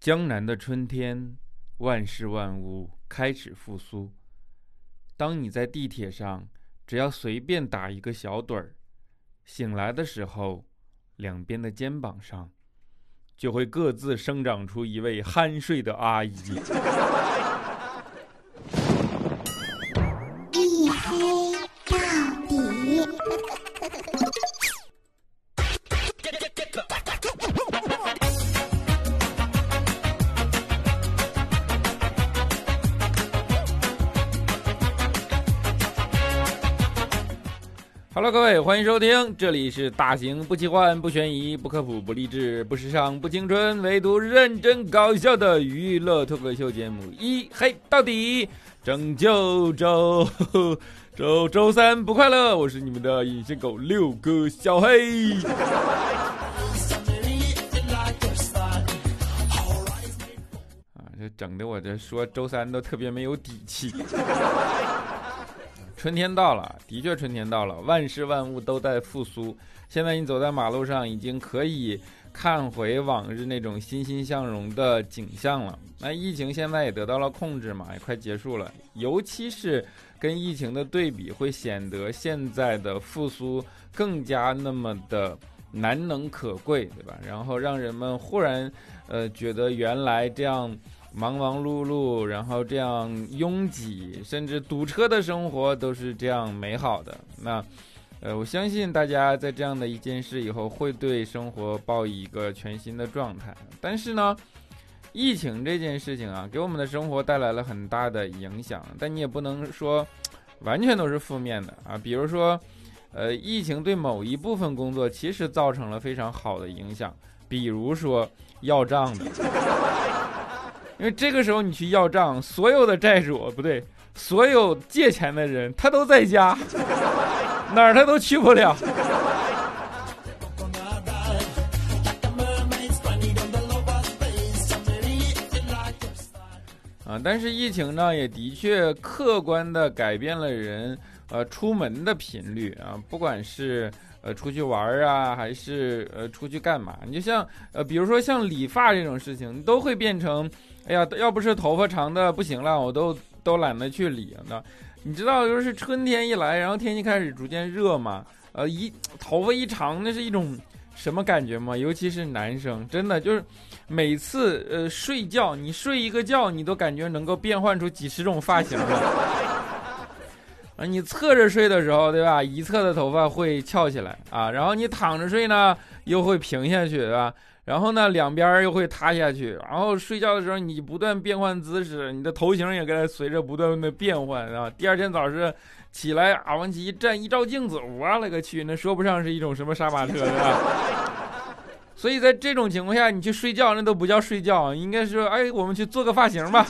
江南的春天，万事万物开始复苏。当你在地铁上，只要随便打一个小盹儿，醒来的时候，两边的肩膀上就会各自生长出一位酣睡的阿姨。各位，欢迎收听，这里是大型不奇幻、不悬疑、不科普、不励志、不时尚、不青春，唯独认真搞笑的娱乐脱口秀节目《一黑到底》，拯救周周周三不快乐，我是你们的隐形狗六哥小黑。啊，这整的我这说周三都特别没有底气。春天到了，的确春天到了，万事万物都在复苏。现在你走在马路上，已经可以看回往日那种欣欣向荣的景象了。那疫情现在也得到了控制嘛，也快结束了。尤其是跟疫情的对比，会显得现在的复苏更加那么的难能可贵，对吧？然后让人们忽然呃觉得原来这样。忙忙碌碌，然后这样拥挤，甚至堵车的生活都是这样美好的。那，呃，我相信大家在这样的一件事以后，会对生活抱以一个全新的状态。但是呢，疫情这件事情啊，给我们的生活带来了很大的影响。但你也不能说完全都是负面的啊。比如说，呃，疫情对某一部分工作其实造成了非常好的影响，比如说要账的。因为这个时候你去要账，所有的债主不对，所有借钱的人他都在家，哪儿他都去不了。啊，但是疫情呢，也的确客观的改变了人呃出门的频率啊，不管是。呃，出去玩啊，还是呃出去干嘛？你就像呃，比如说像理发这种事情，都会变成，哎呀，要不是头发长的不行了，我都都懒得去理了。你知道，就是春天一来，然后天气开始逐渐热嘛，呃，一头发一长，那是一种什么感觉吗？尤其是男生，真的就是每次呃睡觉，你睡一个觉，你都感觉能够变换出几十种发型了。啊，你侧着睡的时候，对吧？一侧的头发会翘起来啊，然后你躺着睡呢，又会平下去，对吧？然后呢，两边又会塌下去。然后睡觉的时候，你不断变换姿势，你的头型也跟它随着不断的变换啊。第二天早上起来啊，往起一站，一照镜子，我勒个去，那说不上是一种什么杀马特，对吧？所以在这种情况下，你去睡觉，那都不叫睡觉，应该说，哎，我们去做个发型吧。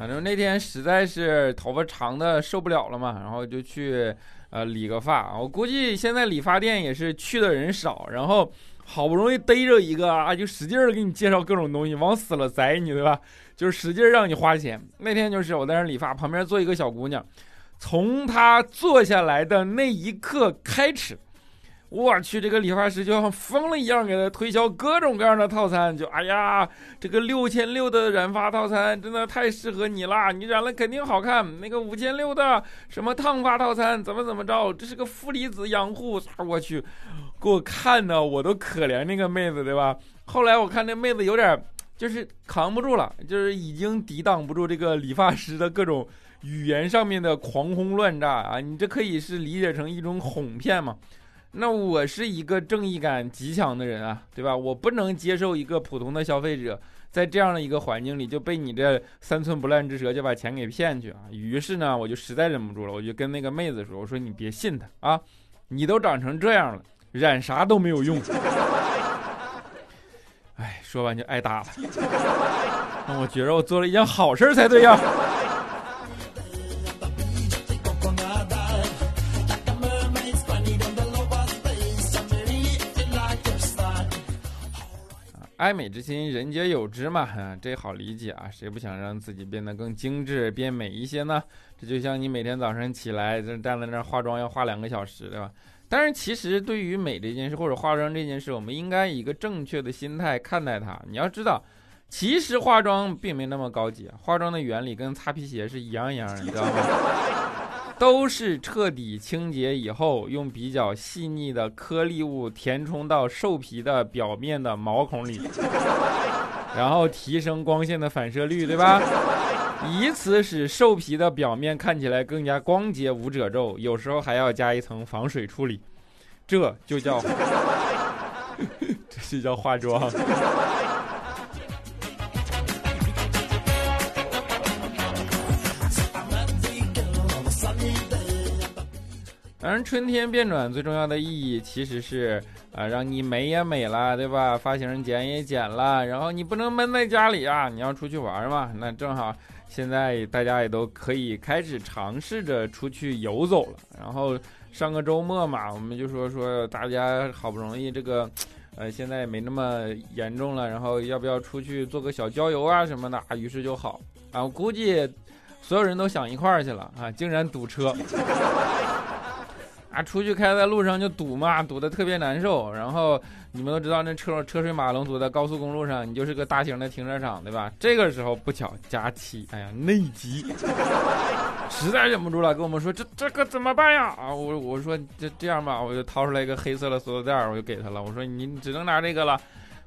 反正那天实在是头发长的受不了了嘛，然后就去呃理个发。我估计现在理发店也是去的人少，然后好不容易逮着一个啊，就使劲儿给你介绍各种东西，往死了宰你，对吧？就是使劲儿让你花钱。那天就是我在那理发，旁边坐一个小姑娘，从她坐下来的那一刻开始。我去，这个理发师就像疯了一样，给他推销各种各样的套餐。就哎呀，这个六千六的染发套餐真的太适合你啦，你染了肯定好看。那个五千六的什么烫发套餐，怎么怎么着？这是个负离子养护。我去，给我看的我都可怜那个妹子，对吧？后来我看那妹子有点就是扛不住了，就是已经抵挡不住这个理发师的各种语言上面的狂轰乱炸啊！你这可以是理解成一种哄骗嘛？那我是一个正义感极强的人啊，对吧？我不能接受一个普通的消费者在这样的一个环境里就被你这三寸不烂之舌就把钱给骗去啊。于是呢，我就实在忍不住了，我就跟那个妹子说：“我说你别信他啊，你都长成这样了，染啥都没有用。”哎，说完就挨打了。那我觉着我做了一件好事才对呀。爱美之心，人皆有之嘛，这好理解啊，谁不想让自己变得更精致、变美一些呢？这就像你每天早上起来就站在那儿化妆要化两个小时，对吧？但是其实对于美这件事或者化妆这件事，我们应该以一个正确的心态看待它。你要知道，其实化妆并没那么高级，化妆的原理跟擦皮鞋是一样一样的，你知道吗？都是彻底清洁以后，用比较细腻的颗粒物填充到兽皮的表面的毛孔里，然后提升光线的反射率，对吧？以此使兽皮的表面看起来更加光洁无褶皱，有时候还要加一层防水处理，这就叫，这就叫化妆。当然，春天变暖最重要的意义其实是，啊，让你美也美了，对吧？发型剪也剪了，然后你不能闷在家里啊，你要出去玩嘛。那正好，现在大家也都可以开始尝试着出去游走了。然后上个周末嘛，我们就说说大家好不容易这个，呃，现在也没那么严重了，然后要不要出去做个小郊游啊什么的啊？于是就好啊，我估计所有人都想一块儿去了啊，竟然堵车。啊，出去开在路上就堵嘛，堵得特别难受。然后你们都知道，那车车水马龙堵在高速公路上，你就是个大型的停车场，对吧？这个时候不巧佳期，哎呀，内急，实在忍不住了，跟我们说这这可怎么办呀？啊，我我说这这样吧，我就掏出来一个黑色的塑料袋，我就给他了。我说你只能拿这个了。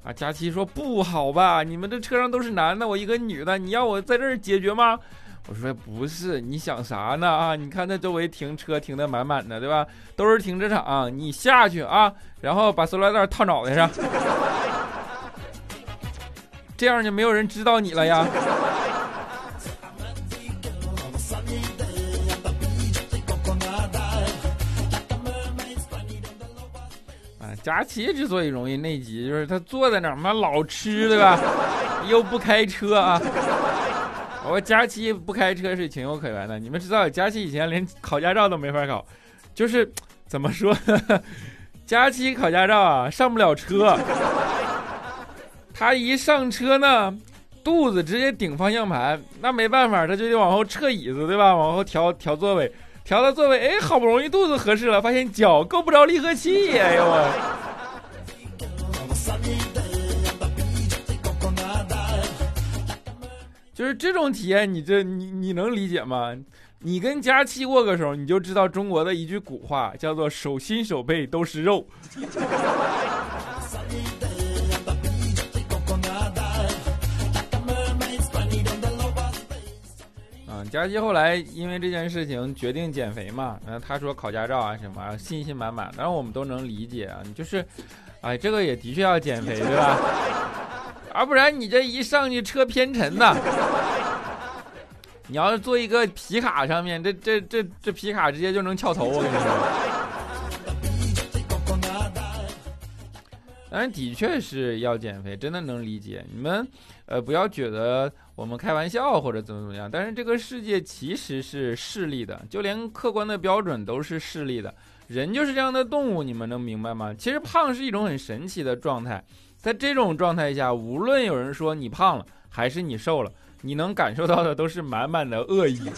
啊，佳琪说不好吧？你们这车上都是男的，我一个女的，你要我在这儿解决吗？我说不是，你想啥呢啊？你看那周围停车停的满满的，对吧？都是停车场，你下去啊，然后把塑料袋套脑袋上，这样就没有人知道你了呀。啊，佳琪之所以容易内急，就是他坐在那儿嘛，老吃，对吧？又不开车啊。我佳期不开车是情有可原的，你们知道佳期以前连考驾照都没法考，就是怎么说呢，佳期考驾照啊上不了车，他一上车呢，肚子直接顶方向盘，那没办法，他就得往后撤椅子，对吧？往后调调座位，调到座位，哎，好不容易肚子合适了，发现脚够不着离合器，哎呦。就是这种体验，你这你你能理解吗？你跟佳期握个手，你就知道中国的一句古话，叫做“手心手背都是肉”。啊，佳期后来因为这件事情决定减肥嘛，然后他说考驾照啊什么，信心满满。当然我们都能理解啊，就是，哎，这个也的确要减肥，对吧？要不然你这一上去车偏沉呐！你要是坐一个皮卡上面，这这这这皮卡直接就能翘头，我跟你说。当然，的确是要减肥，真的能理解。你们，呃，不要觉得我们开玩笑或者怎么怎么样。但是这个世界其实是势利的，就连客观的标准都是势利的。人就是这样的动物，你们能明白吗？其实胖是一种很神奇的状态。在这种状态下，无论有人说你胖了还是你瘦了，你能感受到的都是满满的恶意。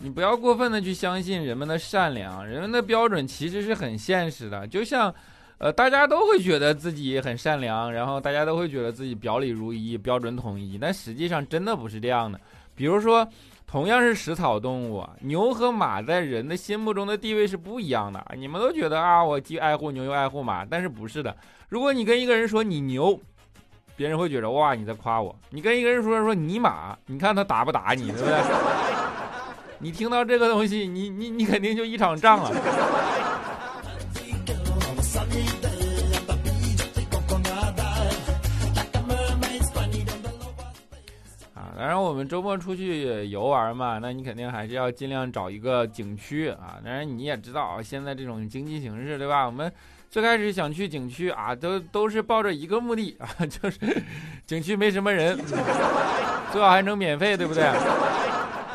你不要过分的去相信人们的善良，人们的标准其实是很现实的。就像，呃，大家都会觉得自己很善良，然后大家都会觉得自己表里如一、标准统一，但实际上真的不是这样的。比如说。同样是食草动物，牛和马在人的心目中的地位是不一样的。你们都觉得啊，我既爱护牛又爱护马，但是不是的。如果你跟一个人说你牛，别人会觉得哇你在夸我；你跟一个人说说你马，你看他打不打你，对不对？你听到这个东西，你你你肯定就一场仗啊。当然，我们周末出去游玩嘛，那你肯定还是要尽量找一个景区啊。当然，你也知道现在这种经济形势，对吧？我们最开始想去景区啊，都都是抱着一个目的啊，就是景区没什么人，最好还能免费，对不对？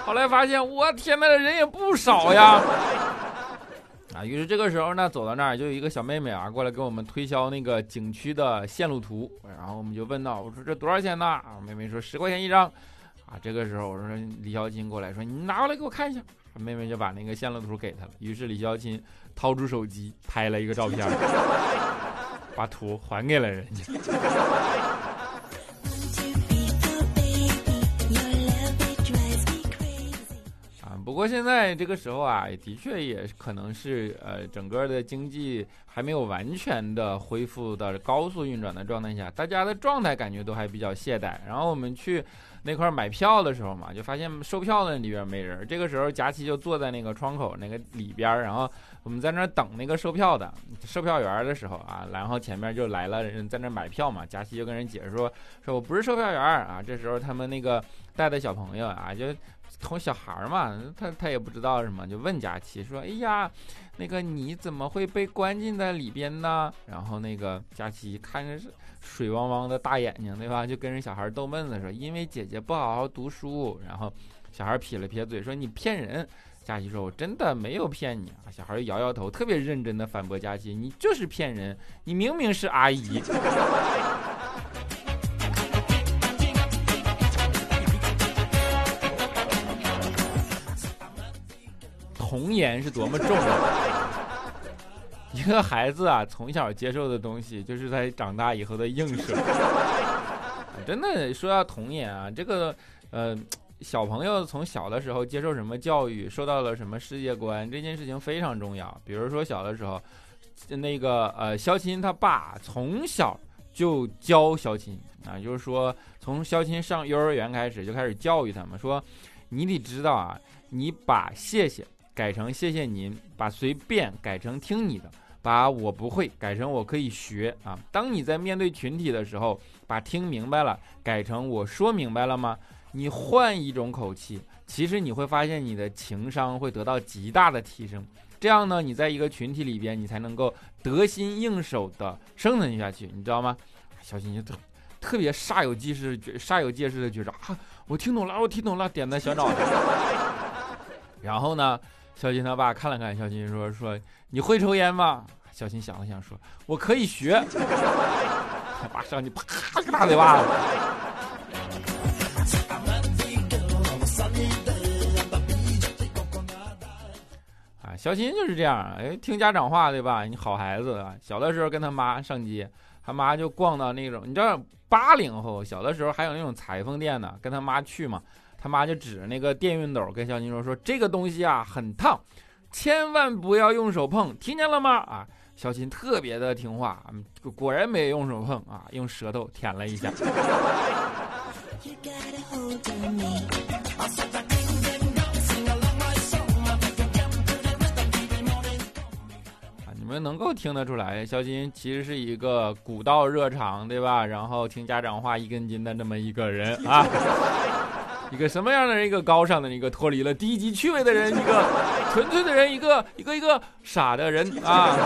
后来发现，我天呐，人也不少呀。啊。于是这个时候呢，走到那儿就有一个小妹妹啊过来给我们推销那个景区的线路图，然后我们就问到，我说这多少钱呢？啊，妹妹说十块钱一张。啊，这个时候我说李小琴过来说，你拿过来给我看一下。妹妹就把那个线路图给他了。于是李小琴掏出手机拍了一个照片，把图还给了人家。不过现在这个时候啊，的确也可能是呃，整个的经济还没有完全的恢复到高速运转的状态下，大家的状态感觉都还比较懈怠。然后我们去那块买票的时候嘛，就发现售票的里边没人。这个时候佳琪就坐在那个窗口那个里边，然后我们在那等那个售票的售票员的时候啊，然后前面就来了人在那买票嘛，佳琪就跟人解释说，说我不是售票员啊。这时候他们那个带的小朋友啊就。哄小孩嘛，他他也不知道什么，就问佳琪说：“哎呀，那个你怎么会被关进在里边呢？”然后那个佳琪看着水汪汪的大眼睛，对吧？就跟人小孩逗闷子说：“因为姐姐不好好读书。”然后小孩撇了撇嘴说：“你骗人。”佳琪说：“我真的没有骗你啊。”小孩摇摇头，特别认真的反驳佳琪：“你就是骗人，你明明是阿姨。” 童言是多么重要！一个孩子啊，从小接受的东西，就是他长大以后的映射。真的说到童言啊，这个呃，小朋友从小的时候接受什么教育，受到了什么世界观，这件事情非常重要。比如说小的时候，那个呃，肖钦他爸从小就教肖钦啊，就是说从肖钦上幼儿园开始就开始教育他们，说你得知道啊，你把谢谢。改成谢谢您，把随便改成听你的，把我不会改成我可以学啊。当你在面对群体的时候，把听明白了改成我说明白了吗？你换一种口气，其实你会发现你的情商会得到极大的提升。这样呢，你在一个群体里边，你才能够得心应手的生存下去，你知道吗？小心就特特别煞有介事、煞有介事的觉着啊，我听懂了，我听懂了，点的小脑袋。然后呢？小新他爸看了看小新，说：“说你会抽烟吗？”小新想了想，说：“我可以学。”他爸上去啪个大嘴巴子。啊，小新就是这样，哎，听家长话，对吧？你好孩子啊！小的时候跟他妈上街，他妈就逛到那种，你知道八零后小的时候还有那种裁缝店呢，跟他妈去嘛。他妈就指着那个电熨斗跟小金说：“说这个东西啊很烫，千万不要用手碰，听见了吗？”啊，小金特别的听话，果然没用手碰啊，用舌头舔了一下。啊，你们能够听得出来，小金其实是一个古道热肠，对吧？然后听家长话一根筋的这么一个人啊。一个什么样的人？一个高尚的人，一个脱离了低级趣味的人，一个 纯粹的人，一个一个一个傻的人 啊！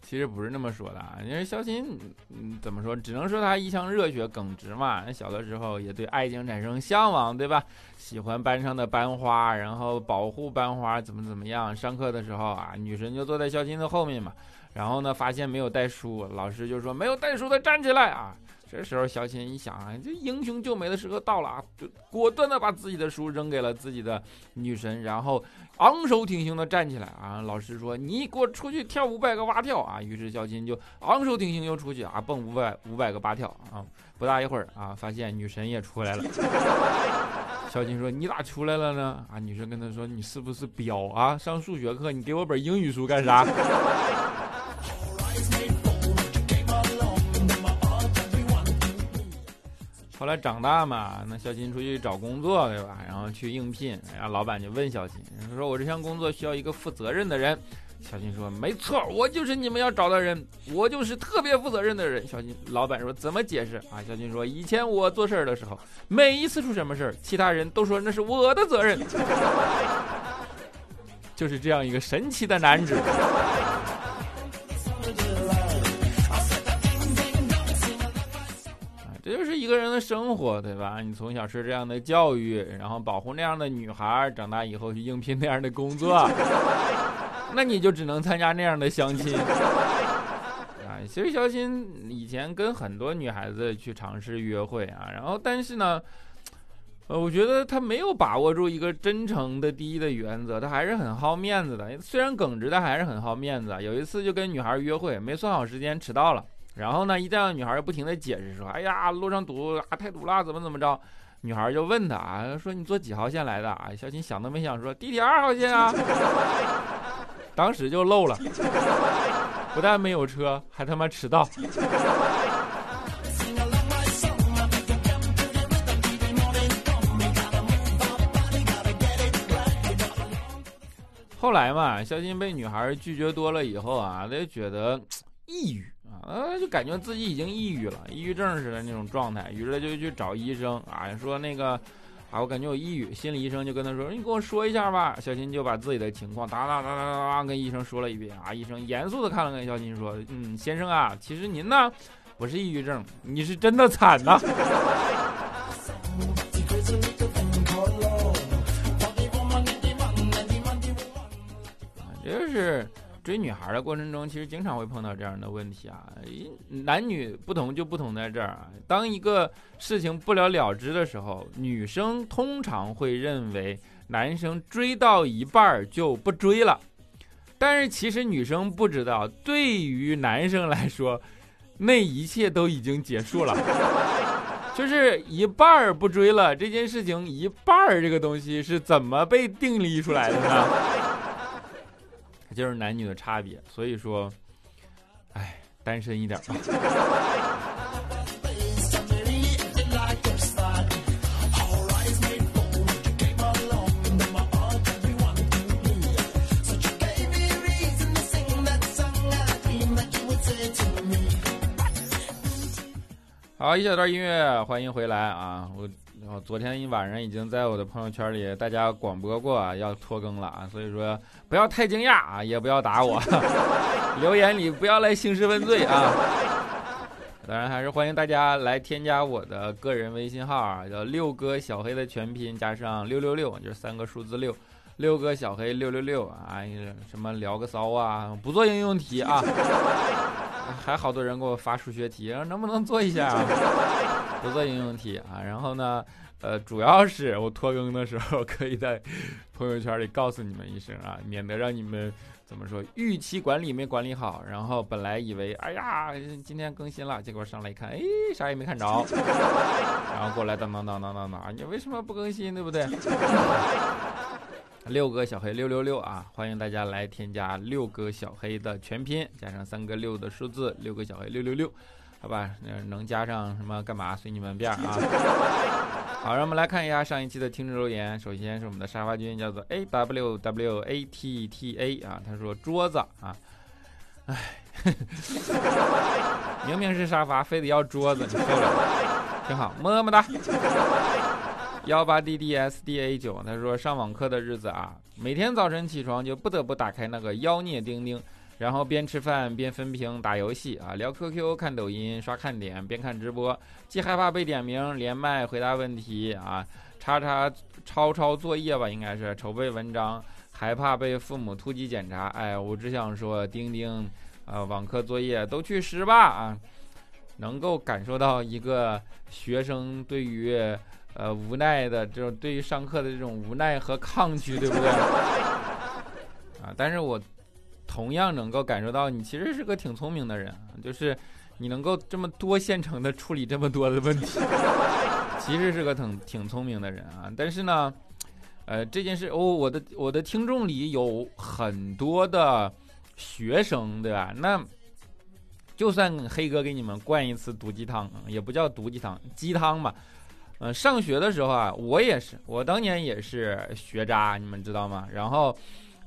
其实不是那么说的啊，因为肖琴，嗯，怎么说？只能说他一腔热血耿直嘛。那小的时候也对爱情产生向往，对吧？喜欢班上的班花，然后保护班花，怎么怎么样？上课的时候啊，女神就坐在肖琴的后面嘛。然后呢，发现没有带书，老师就说没有带书的站起来啊！这时候小琴一想啊，这英雄救美的时刻到了啊，就果断的把自己的书扔给了自己的女神，然后昂首挺胸的站起来啊！老师说你给我出去跳五百个蛙跳啊！于是小琴就昂首挺胸又出去啊，蹦五百五百个蛙跳啊！不大一会儿啊，发现女神也出来了。小琴说你咋出来了呢？啊，女神跟他说你是不是彪啊？上数学课你给我本英语书干啥？后来长大嘛，那小新出去找工作，对吧？然后去应聘，然后老板就问小新，说：“我这项工作需要一个负责任的人。”小新说：“没错，我就是你们要找的人，我就是特别负责任的人。”小新老板说：“怎么解释啊？”小新说：“以前我做事儿的时候，每一次出什么事儿，其他人都说那是我的责任。”就是这样一个神奇的男子。这就是一个人的生活，对吧？你从小受这样的教育，然后保护那样的女孩，长大以后去应聘那样的工作，那你就只能参加那样的相亲。啊，其实肖鑫以前跟很多女孩子去尝试约会啊，然后但是呢。呃，我觉得他没有把握住一个真诚的第一的原则，他还是很好面子的。虽然耿直，但还是很好面子。有一次就跟女孩约会，没算好时间，迟到了。然后呢，一见到女孩，不停的解释说：“哎呀，路上堵啊，太堵了，怎么怎么着。”女孩就问他啊，说：“你坐几号线来的？”啊，小新想都没想说：“地铁二号线啊。”当时就漏了，不但没有车，还他妈迟到。后来嘛，肖金被女孩拒绝多了以后啊，他就觉得抑郁啊，就感觉自己已经抑郁了，抑郁症似的那种状态，于是就去找医生啊，说那个啊，我感觉我抑郁，心理医生就跟他说，你跟我说一下吧。肖鑫就把自己的情况哒哒哒哒哒跟医生说了一遍啊，医生严肃的看了看肖鑫说，嗯，先生啊，其实您呢不是抑郁症，你是真的惨呐。是追女孩的过程中，其实经常会碰到这样的问题啊。男女不同就不同在这儿啊。当一个事情不了了之的时候，女生通常会认为男生追到一半就不追了，但是其实女生不知道，对于男生来说，那一切都已经结束了，就是一半儿不追了。这件事情一半儿这个东西是怎么被定立出来的呢？就是男女的差别，所以说，哎，单身一点吧。好，一小段音乐，欢迎回来啊！我。然后昨天一晚上已经在我的朋友圈里大家广播过啊，要拖更了啊，所以说不要太惊讶啊，也不要打我，留言里不要来兴师问罪啊。当然还是欢迎大家来添加我的个人微信号啊，叫六哥小黑的全拼加上六六六，就是三个数字六，六哥小黑六六六啊，什么聊个骚啊，不做应用题啊，还好多人给我发数学题，能不能做一下？不做应用题啊，然后呢，呃，主要是我拖更的时候，可以在朋友圈里告诉你们一声啊，免得让你们怎么说预期管理没管理好，然后本来以为哎呀今天更新了，结果上来一看，哎啥也没看着，然后过来当当当当当当，你为什么不更新，对不对？六个小黑六六六啊，欢迎大家来添加六个小黑的全拼加上三个六的数字，六个小黑六六六。好吧，那能加上什么干嘛？随你们便啊！好，让我们来看一下上一期的听众留言。首先是我们的沙发君，叫做 A W W A T T A 啊，他说桌子啊，哎，明明是沙发，非得要桌子，你受了？挺好，么么哒。幺八 D D S D A 九，他说上网课的日子啊，每天早晨起床就不得不打开那个妖孽钉钉。然后边吃饭边分屏打游戏啊，聊 QQ、看抖音、刷看点，边看直播，既害怕被点名连麦回答问题啊，叉叉抄抄作业吧，应该是筹备文章，害怕被父母突击检查。哎，我只想说，钉钉，呃，网课作业都去拾吧啊！能够感受到一个学生对于呃无奈的这种对于上课的这种无奈和抗拒，对不对？啊，但是我。同样能够感受到你其实是个挺聪明的人，就是你能够这么多线程的处理这么多的问题，其实是个挺挺聪明的人啊。但是呢，呃，这件事，哦，我的我的听众里有很多的学生，对吧？那就算黑哥给你们灌一次毒鸡汤，也不叫毒鸡汤，鸡汤吧。嗯，上学的时候啊，我也是，我当年也是学渣，你们知道吗？然后。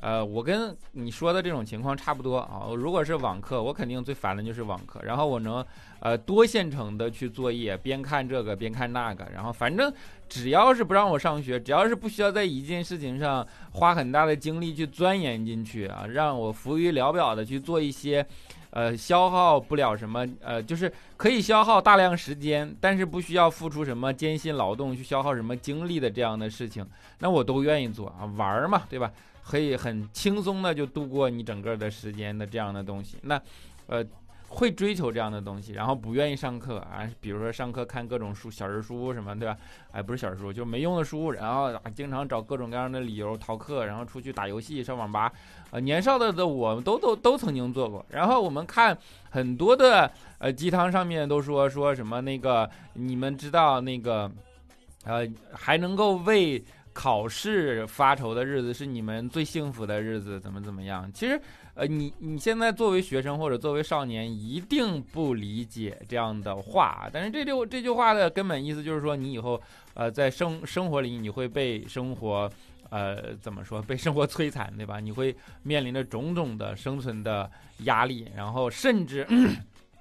呃，我跟你说的这种情况差不多啊。如果是网课，我肯定最烦的就是网课。然后我能呃多线程的去作业，边看这个边看那个。然后反正只要是不让我上学，只要是不需要在一件事情上花很大的精力去钻研进去啊，让我浮于聊表的去做一些呃消耗不了什么呃，就是可以消耗大量时间，但是不需要付出什么艰辛劳动去消耗什么精力的这样的事情，那我都愿意做啊，玩嘛，对吧？可以很轻松的就度过你整个的时间的这样的东西，那，呃，会追求这样的东西，然后不愿意上课啊，比如说上课看各种书、小人书什么，对吧？哎，不是小人书，就没用的书，然后经常找各种各样的理由逃课，然后出去打游戏、上网吧，呃，年少的的我们都都都曾经做过。然后我们看很多的呃鸡汤上面都说说什么那个，你们知道那个，呃，还能够为。考试发愁的日子是你们最幸福的日子，怎么怎么样？其实，呃，你你现在作为学生或者作为少年，一定不理解这样的话。但是这句这句话的根本意思就是说，你以后，呃，在生生活里你会被生活，呃，怎么说？被生活摧残，对吧？你会面临着种种的生存的压力，然后甚至，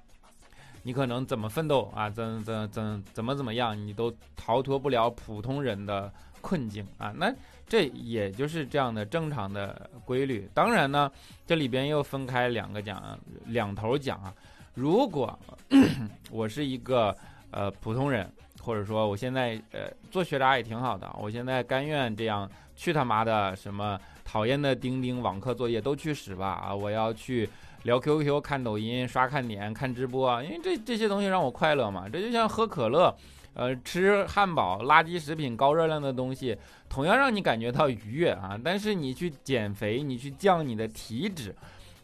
你可能怎么奋斗啊，怎怎怎怎么怎么样，你都逃脱不了普通人的。困境啊，那这也就是这样的正常的规律。当然呢，这里边又分开两个讲，两头讲啊。如果 我是一个呃普通人，或者说我现在呃做学渣也挺好的，我现在甘愿这样去他妈的什么讨厌的钉钉网课作业都去使吧啊！我要去聊 QQ、看抖音、刷看点、看直播，因为这这些东西让我快乐嘛。这就像喝可乐。呃，吃汉堡、垃圾食品、高热量的东西，同样让你感觉到愉悦啊。但是你去减肥，你去降你的体脂，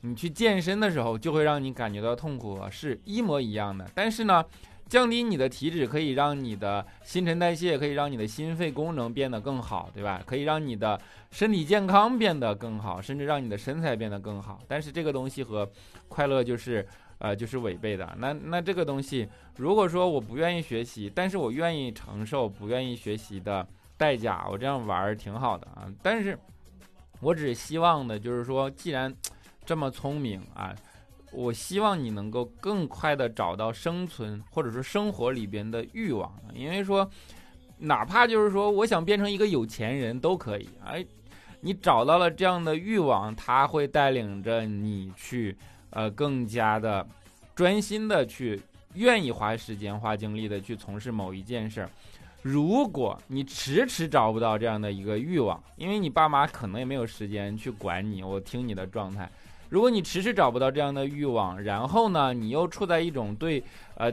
你去健身的时候，就会让你感觉到痛苦，是一模一样的。但是呢，降低你的体脂可以让你的新陈代谢，可以让你的心肺功能变得更好，对吧？可以让你的身体健康变得更好，甚至让你的身材变得更好。但是这个东西和快乐就是。呃，就是违背的。那那这个东西，如果说我不愿意学习，但是我愿意承受不愿意学习的代价，我这样玩儿挺好的啊。但是，我只希望的就是说，既然这么聪明啊，我希望你能够更快的找到生存或者说生活里边的欲望。因为说，哪怕就是说，我想变成一个有钱人都可以。哎，你找到了这样的欲望，他会带领着你去。呃，更加的专心的去，愿意花时间、花精力的去从事某一件事儿。如果你迟迟找不到这样的一个欲望，因为你爸妈可能也没有时间去管你，我听你的状态。如果你迟迟找不到这样的欲望，然后呢，你又处在一种对呃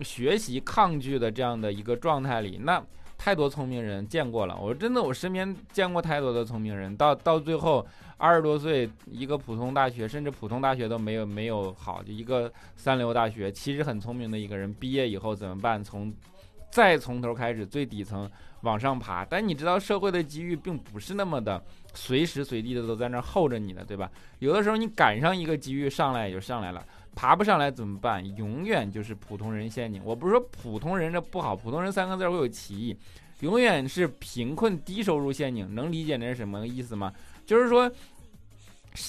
学习抗拒的这样的一个状态里，那。太多聪明人见过了，我真的我身边见过太多的聪明人，到到最后二十多岁一个普通大学，甚至普通大学都没有没有好，就一个三流大学，其实很聪明的一个人，毕业以后怎么办？从再从头开始，最底层往上爬。但你知道社会的机遇并不是那么的随时随地的都在那候着你的，对吧？有的时候你赶上一个机遇上来也就上来了。爬不上来怎么办？永远就是普通人陷阱。我不是说普通人这不好，普通人三个字会有歧义，永远是贫困低收入陷阱。能理解那是什么意思吗？就是说，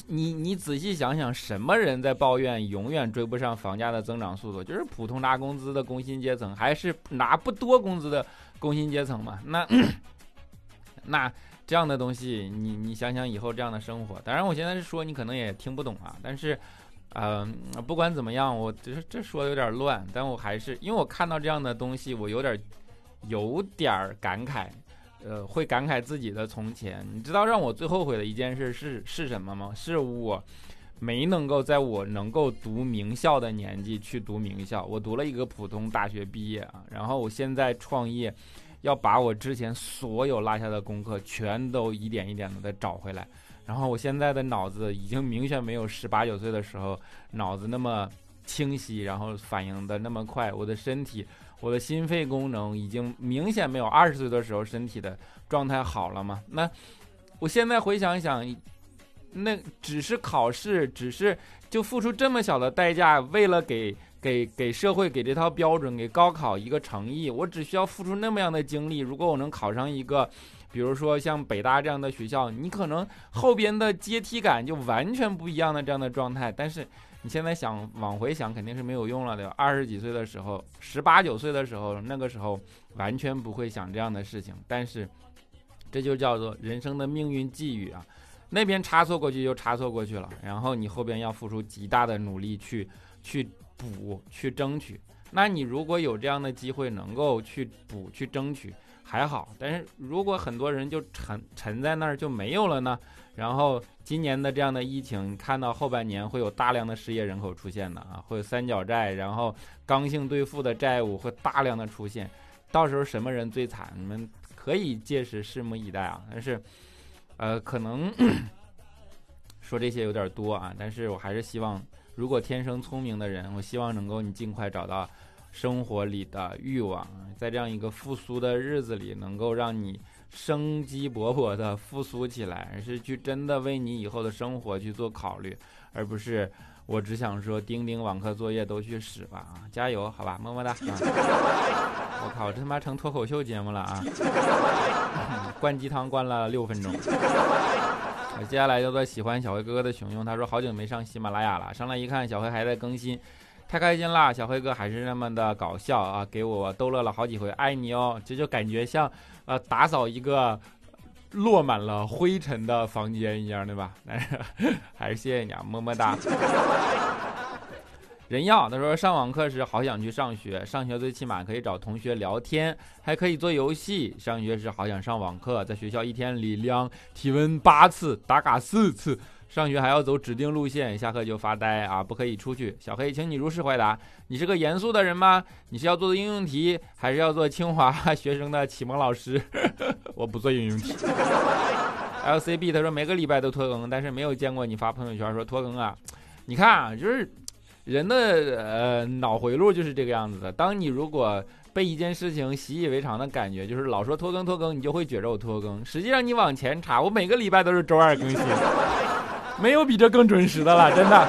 你你仔细想想，什么人在抱怨永远追不上房价的增长速度？就是普通拿工资的工薪阶层，还是拿不多工资的工薪阶层嘛？那 那这样的东西，你你想想以后这样的生活。当然，我现在是说你可能也听不懂啊，但是。嗯，不管怎么样，我这这说的有点乱，但我还是因为我看到这样的东西，我有点有点感慨，呃，会感慨自己的从前。你知道让我最后悔的一件事是是什么吗？是我没能够在我能够读名校的年纪去读名校，我读了一个普通大学毕业啊，然后我现在创业，要把我之前所有落下的功课全都一点一点的再找回来。然后我现在的脑子已经明显没有十八九岁的时候脑子那么清晰，然后反应的那么快。我的身体，我的心肺功能已经明显没有二十岁的时候身体的状态好了嘛？那我现在回想一想，那只是考试，只是就付出这么小的代价，为了给给给社会给这套标准，给高考一个诚意，我只需要付出那么样的精力。如果我能考上一个。比如说像北大这样的学校，你可能后边的阶梯感就完全不一样的这样的状态。但是你现在想往回想，肯定是没有用了的。二十几岁的时候，十八九岁的时候，那个时候完全不会想这样的事情。但是这就叫做人生的命运际遇啊！那边差错过去就差错过去了，然后你后边要付出极大的努力去去补去争取。那你如果有这样的机会能够去补去争取还好，但是如果很多人就沉沉在那儿就没有了呢？然后今年的这样的疫情，看到后半年会有大量的失业人口出现的啊，会有三角债，然后刚性兑付的债务会大量的出现，到时候什么人最惨？你们可以届时拭目以待啊！但是，呃，可能 说这些有点多啊，但是我还是希望。如果天生聪明的人，我希望能够你尽快找到生活里的欲望，在这样一个复苏的日子里，能够让你生机勃勃的复苏起来，而是去真的为你以后的生活去做考虑，而不是我只想说钉钉网课作业都去使吧啊！加油，好吧，么么哒！我靠，这他妈成脱口秀节目了啊！灌鸡汤灌了六分钟。接下来叫做喜欢小黑哥哥的熊熊，他说好久没上喜马拉雅了，上来一看小黑还在更新，太开心啦！小黑哥还是那么的搞笑啊，给我逗乐了好几回，爱你哦！这就感觉像呃打扫一个落满了灰尘的房间一样，对吧？但 是还是谢谢你啊，么么哒。人要他说上网课时好想去上学，上学最起码可以找同学聊天，还可以做游戏。上学时好想上网课，在学校一天里量体温八次，打卡四次。上学还要走指定路线，下课就发呆啊，不可以出去。小黑，请你如实回答，你是个严肃的人吗？你是要做应用题，还是要做清华 学生的启蒙老师？我不做应用题。LCB 他说每个礼拜都拖更，但是没有见过你发朋友圈说拖更啊。你看啊，就是。人的呃脑回路就是这个样子的。当你如果被一件事情习以为常的感觉，就是老说拖更拖更，你就会觉着我拖更。实际上你往前查，我每个礼拜都是周二更新，没有比这更准时的了，真的。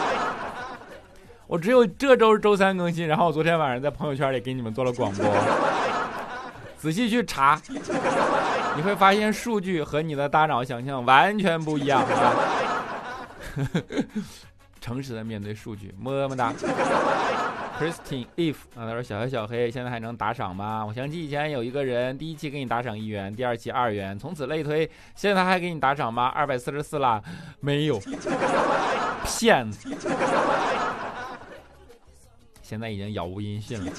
我只有这周周三更新，然后我昨天晚上在朋友圈里给你们做了广播。仔细去查，你会发现数据和你的大脑想象完全不一样啊。诚实的面对数据，么么哒。Christine if 啊，他说小黑小黑现在还能打赏吗？我想起以前有一个人第一期给你打赏一元，第二期二元，从此类推。现在还给你打赏吗？二百四十四了，没有，骗子。现在已经杳无音讯了。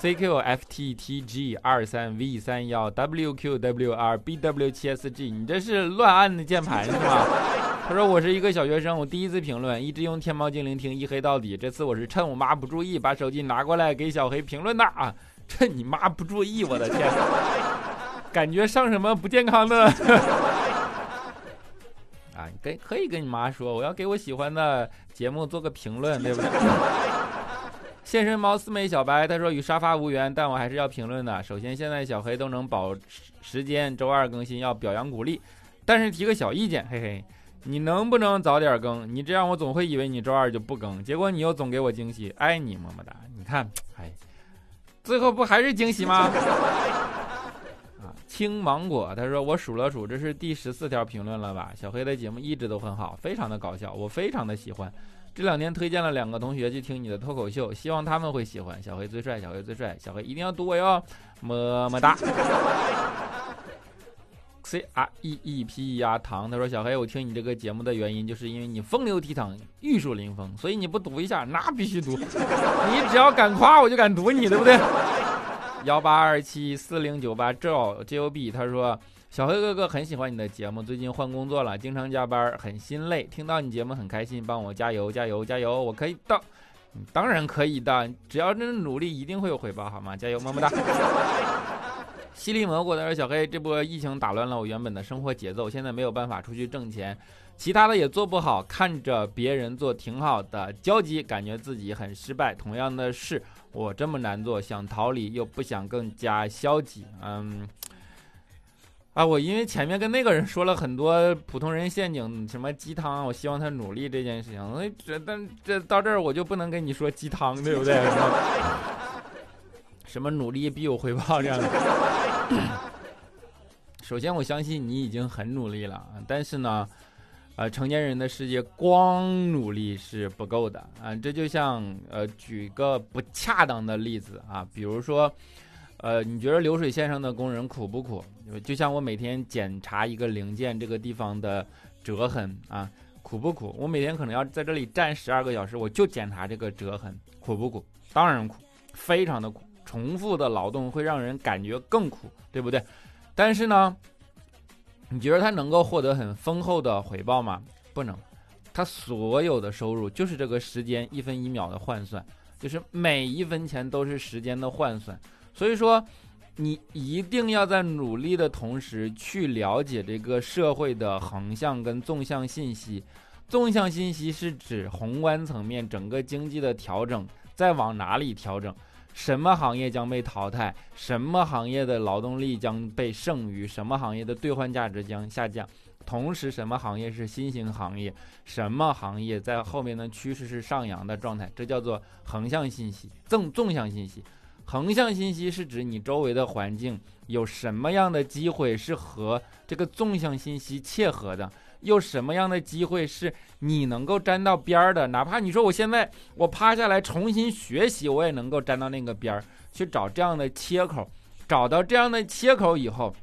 CQFTTG 二三 V 三幺 WQWRBW7SG，你这是乱按的键盘是吗？他说我是一个小学生，我第一次评论，一直用天猫精灵听一黑到底。这次我是趁我妈不注意，把手机拿过来给小黑评论的啊！趁你妈不注意，我的天，感觉上什么不健康的啊？跟可以跟你妈说，我要给我喜欢的节目做个评论，对不对？现身猫四妹小白，他说与沙发无缘，但我还是要评论的。首先，现在小黑都能保时间，周二更新要表扬鼓励，但是提个小意见，嘿嘿。你能不能早点更？你这样我总会以为你周二就不更，结果你又总给我惊喜，爱你么么哒！你看，哎，最后不还是惊喜吗？啊，青芒果，他说我数了数，这是第十四条评论了吧？小黑的节目一直都很好，非常的搞笑，我非常的喜欢。这两天推荐了两个同学去听你的脱口秀，希望他们会喜欢。小黑最帅，小黑最帅，小黑一定要读我哟，么么哒。C R E E P 呀，糖。他说：“小黑，我听你这个节目的原因，就是因为你风流倜傥、玉树临风，所以你不读一下，那必须读。你只要敢夸，我就敢读你，对不对？”幺八二七四零九八 Joe J O B，他说：“小黑哥哥很喜欢你的节目，最近换工作了，经常加班，很心累。听到你节目很开心，帮我加油加油加油！我可以的，当然可以的，只要真努力，一定会有回报，好吗？加油，么么哒。”犀利蘑菇他说：“小黑，这波疫情打乱了我原本的生活节奏，现在没有办法出去挣钱，其他的也做不好，看着别人做挺好的，焦急，感觉自己很失败。同样的事，我这么难做，想逃离又不想更加消极。嗯，啊，我因为前面跟那个人说了很多普通人陷阱，什么鸡汤，我希望他努力这件事情。所以这但这到这儿我就不能跟你说鸡汤，对不对？什么努力必有回报这样的。” 首先我相信你已经很努力了，但是呢，呃，成年人的世界光努力是不够的啊。这就像呃，举个不恰当的例子啊，比如说，呃，你觉得流水线上的工人苦不苦？就像我每天检查一个零件这个地方的折痕啊，苦不苦？我每天可能要在这里站十二个小时，我就检查这个折痕，苦不苦？当然苦，非常的苦。重复的劳动会让人感觉更苦，对不对？但是呢，你觉得他能够获得很丰厚的回报吗？不能，他所有的收入就是这个时间一分一秒的换算，就是每一分钱都是时间的换算。所以说，你一定要在努力的同时去了解这个社会的横向跟纵向信息。纵向信息是指宏观层面整个经济的调整，再往哪里调整？什么行业将被淘汰？什么行业的劳动力将被剩余？什么行业的兑换价值将下降？同时，什么行业是新型行业？什么行业在后面的趋势是上扬的状态？这叫做横向信息。纵纵向信息，横向信息是指你周围的环境有什么样的机会是和这个纵向信息切合的。又什么样的机会是你能够沾到边儿的？哪怕你说我现在我趴下来重新学习，我也能够沾到那个边儿，去找这样的切口，找到这样的切口以后，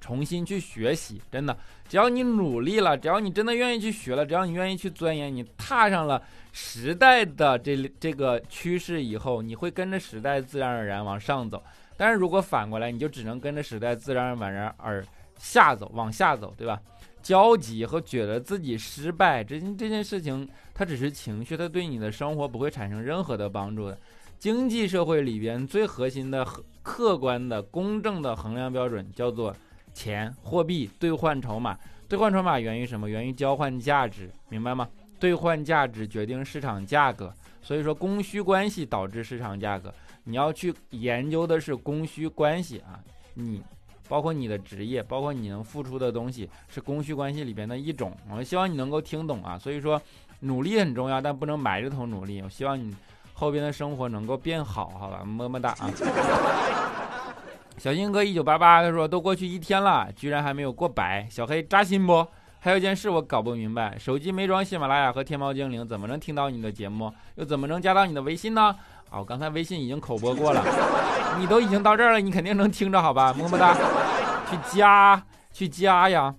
重新去学习。真的，只要你努力了，只要你真的愿意去学了，只要你愿意去钻研，你踏上了时代的这这个趋势以后，你会跟着时代自然而然往上走。但是如果反过来，你就只能跟着时代自然而然而下走，往下走，对吧？焦急和觉得自己失败，这这件事情，它只是情绪，它对你的生活不会产生任何的帮助的。经济社会里边最核心的、客观的、公正的衡量标准叫做钱、货币、兑换筹码。兑换筹码源于什么？源于交换价值，明白吗？兑换价值决定市场价格，所以说供需关系导致市场价格。你要去研究的是供需关系啊，你。包括你的职业，包括你能付出的东西，是供需关系里边的一种。我希望你能够听懂啊。所以说，努力很重要，但不能埋着头努力。我希望你后边的生活能够变好，好吧？么么哒啊！小新哥一九八八他说都过去一天了，居然还没有过百，小黑扎心不？还有件事我搞不明白，手机没装喜马拉雅和天猫精灵，怎么能听到你的节目？又怎么能加到你的微信呢？啊，我刚才微信已经口播过了，你都已经到这儿了，你肯定能听着，好吧？么么哒，去加，去加呀！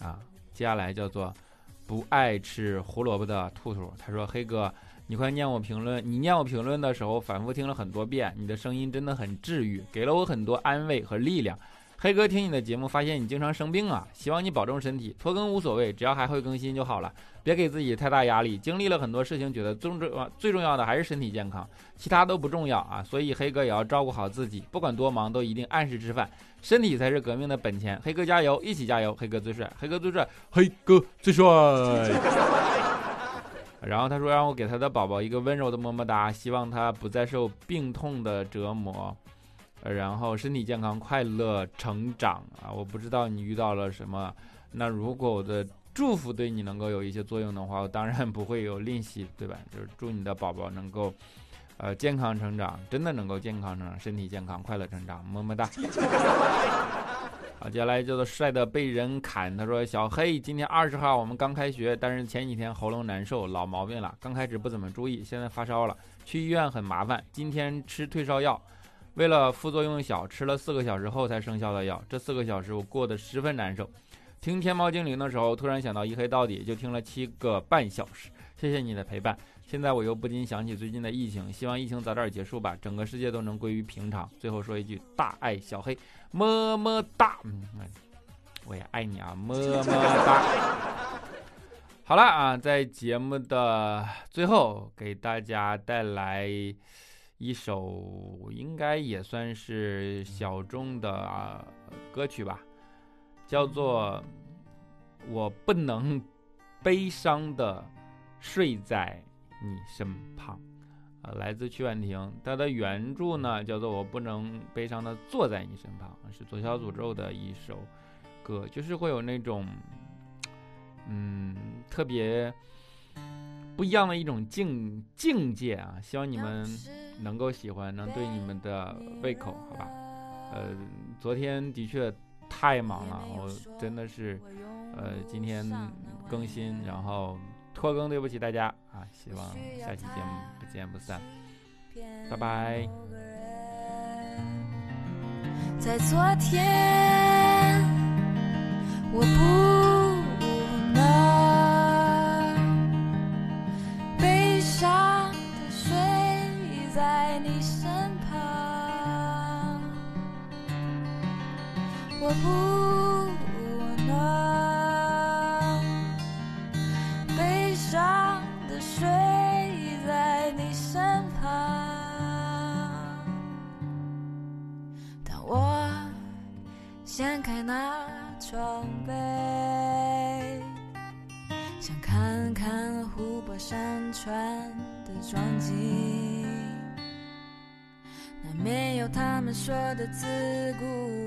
啊，接下来叫做不爱吃胡萝卜的兔兔，他说：“黑哥，你快念我评论，你念我评论的时候反复听了很多遍，你的声音真的很治愈，给了我很多安慰和力量。”黑哥听你的节目，发现你经常生病啊，希望你保重身体，拖更无所谓，只要还会更新就好了，别给自己太大压力。经历了很多事情，觉得最重最重要的还是身体健康，其他都不重要啊。所以黑哥也要照顾好自己，不管多忙都一定按时吃饭，身体才是革命的本钱。黑哥加油，一起加油，黑哥最帅，黑哥最帅，黑哥最帅。然后他说让我给他的宝宝一个温柔的么么哒，希望他不再受病痛的折磨。然后身体健康、快乐成长啊！我不知道你遇到了什么。那如果我的祝福对你能够有一些作用的话，我当然不会有吝惜，对吧？就是祝你的宝宝能够，呃，健康成长，真的能够健康成长，身体健康、快乐成长，么么哒。好，接下来叫做帅的被人砍。他说：“小黑，今天二十号我们刚开学，但是前几天喉咙难受，老毛病了。刚开始不怎么注意，现在发烧了，去医院很麻烦。今天吃退烧药。”为了副作用小，吃了四个小时后才生效的药，这四个小时我过得十分难受。听天猫精灵的时候，突然想到一黑到底，就听了七个半小时。谢谢你的陪伴。现在我又不禁想起最近的疫情，希望疫情早点结束吧，整个世界都能归于平常。最后说一句，大爱小黑，么么哒。嗯，我也爱你啊，么么哒。好了啊，在节目的最后，给大家带来。一首应该也算是小众的歌曲吧，叫做《我不能悲伤的睡在你身旁》，啊，来自曲婉婷。它的原著呢叫做《我不能悲伤的坐在你身旁》，是左小诅咒的一首歌，就是会有那种，嗯，特别。不一样的一种境境界啊！希望你们能够喜欢，能对你们的胃口，好吧？呃，昨天的确太忙了，我真的是，呃，今天更新，然后拖更，对不起大家啊！希望下期节目不见不散，拜拜。在昨天，我不在你身旁，我不能悲伤的睡在你身旁。当我掀开那床被，想看看湖泊山川的壮景，们说的自古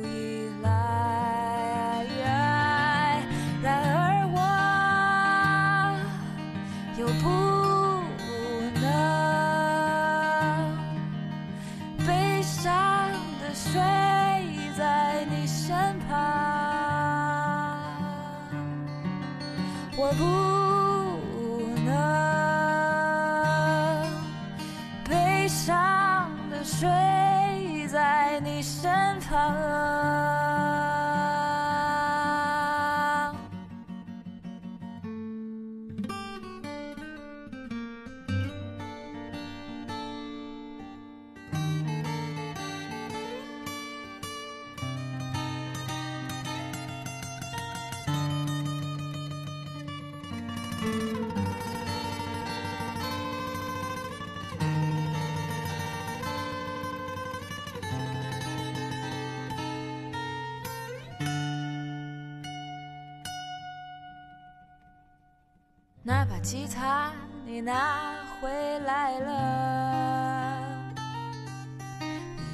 那把吉他你拿回来了，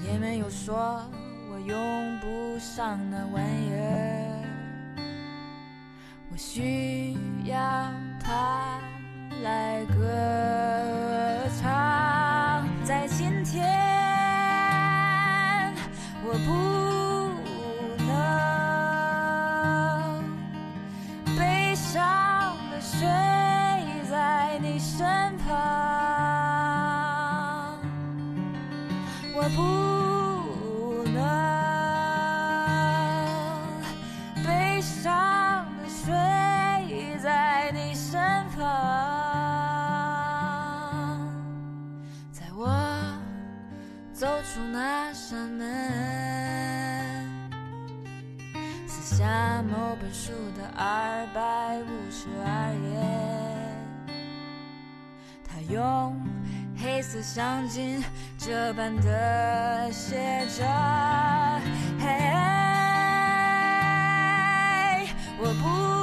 你也没有说我用不上那玩意儿。我需要它来歌在五十二页，他用黑色橡筋这般的写着：嘿，我不